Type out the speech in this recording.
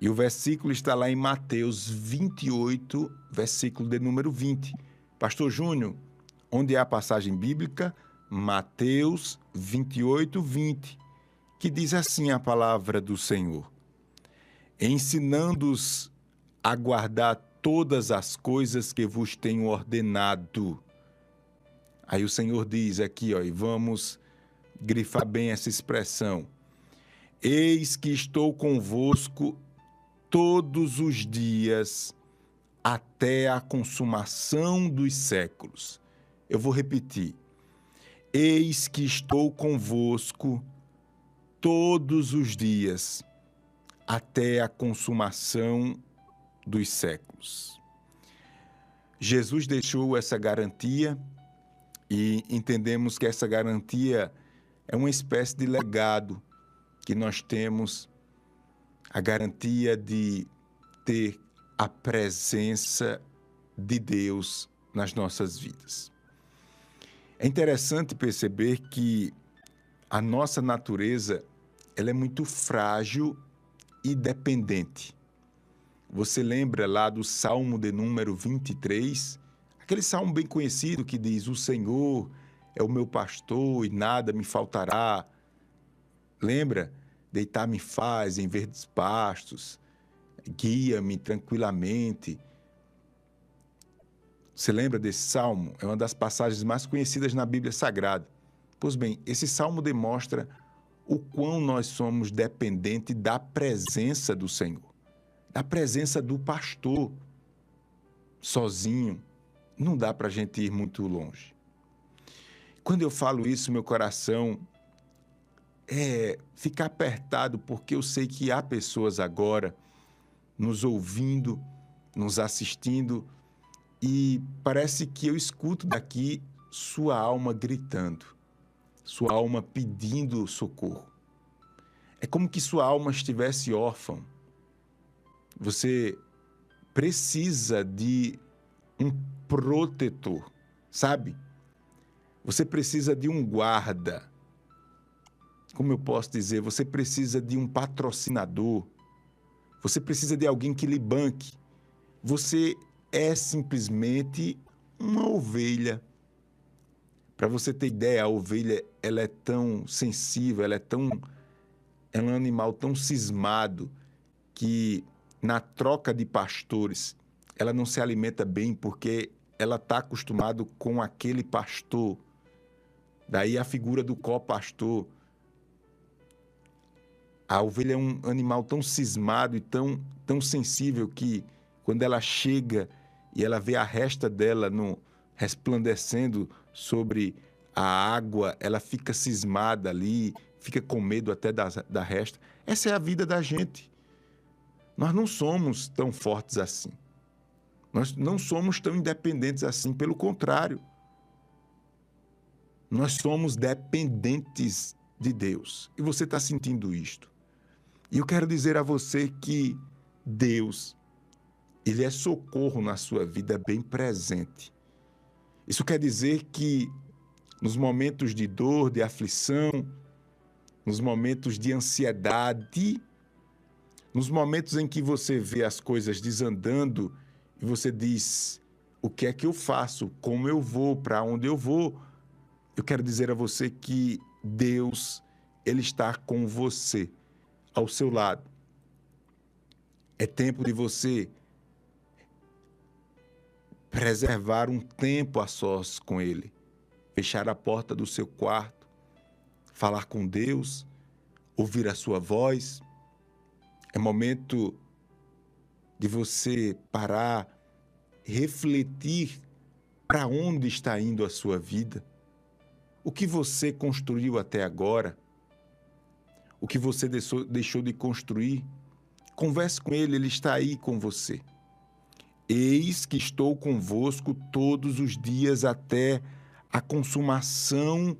E o versículo está lá em Mateus 28, versículo de número 20. Pastor Júnior, onde é a passagem bíblica? Mateus 28, 20, que diz assim a palavra do Senhor: Ensinando-os a guardar todas as coisas que vos tenho ordenado. Aí o Senhor diz aqui, ó, e vamos grifar bem essa expressão. Eis que estou convosco todos os dias até a consumação dos séculos. Eu vou repetir. Eis que estou convosco todos os dias até a consumação dos séculos. Jesus deixou essa garantia e entendemos que essa garantia é uma espécie de legado que nós temos a garantia de ter a presença de Deus nas nossas vidas. É interessante perceber que a nossa natureza ela é muito frágil e dependente. Você lembra lá do Salmo de número 23? Aquele salmo bem conhecido que diz: O Senhor é o meu pastor e nada me faltará. Lembra? Deitar-me faz em verdes pastos, guia-me tranquilamente. Você lembra desse salmo? É uma das passagens mais conhecidas na Bíblia Sagrada. Pois bem, esse salmo demonstra o quão nós somos dependentes da presença do Senhor a presença do pastor sozinho. Não dá para a gente ir muito longe. Quando eu falo isso, meu coração é ficar apertado, porque eu sei que há pessoas agora nos ouvindo, nos assistindo, e parece que eu escuto daqui sua alma gritando, sua alma pedindo socorro. É como que sua alma estivesse órfã você precisa de um protetor, sabe? Você precisa de um guarda. Como eu posso dizer? Você precisa de um patrocinador. Você precisa de alguém que lhe banque. Você é simplesmente uma ovelha. Para você ter ideia, a ovelha ela é tão sensível, ela é tão ela é um animal tão cismado que na troca de pastores, ela não se alimenta bem porque ela está acostumado com aquele pastor. Daí a figura do co-pastor. A ovelha é um animal tão cismado e tão, tão sensível que quando ela chega e ela vê a resta dela no resplandecendo sobre a água, ela fica cismada ali, fica com medo até da, da resta. Essa é a vida da gente. Nós não somos tão fortes assim. Nós não somos tão independentes assim, pelo contrário. Nós somos dependentes de Deus. E você está sentindo isto. E eu quero dizer a você que Deus, Ele é socorro na sua vida bem presente. Isso quer dizer que nos momentos de dor, de aflição, nos momentos de ansiedade, nos momentos em que você vê as coisas desandando e você diz: o que é que eu faço? Como eu vou? Para onde eu vou? Eu quero dizer a você que Deus, Ele está com você, ao seu lado. É tempo de você preservar um tempo a sós com Ele, fechar a porta do seu quarto, falar com Deus, ouvir a sua voz. É momento de você parar, refletir para onde está indo a sua vida, o que você construiu até agora, o que você deixou de construir. Converse com ele, ele está aí com você. Eis que estou convosco todos os dias até a consumação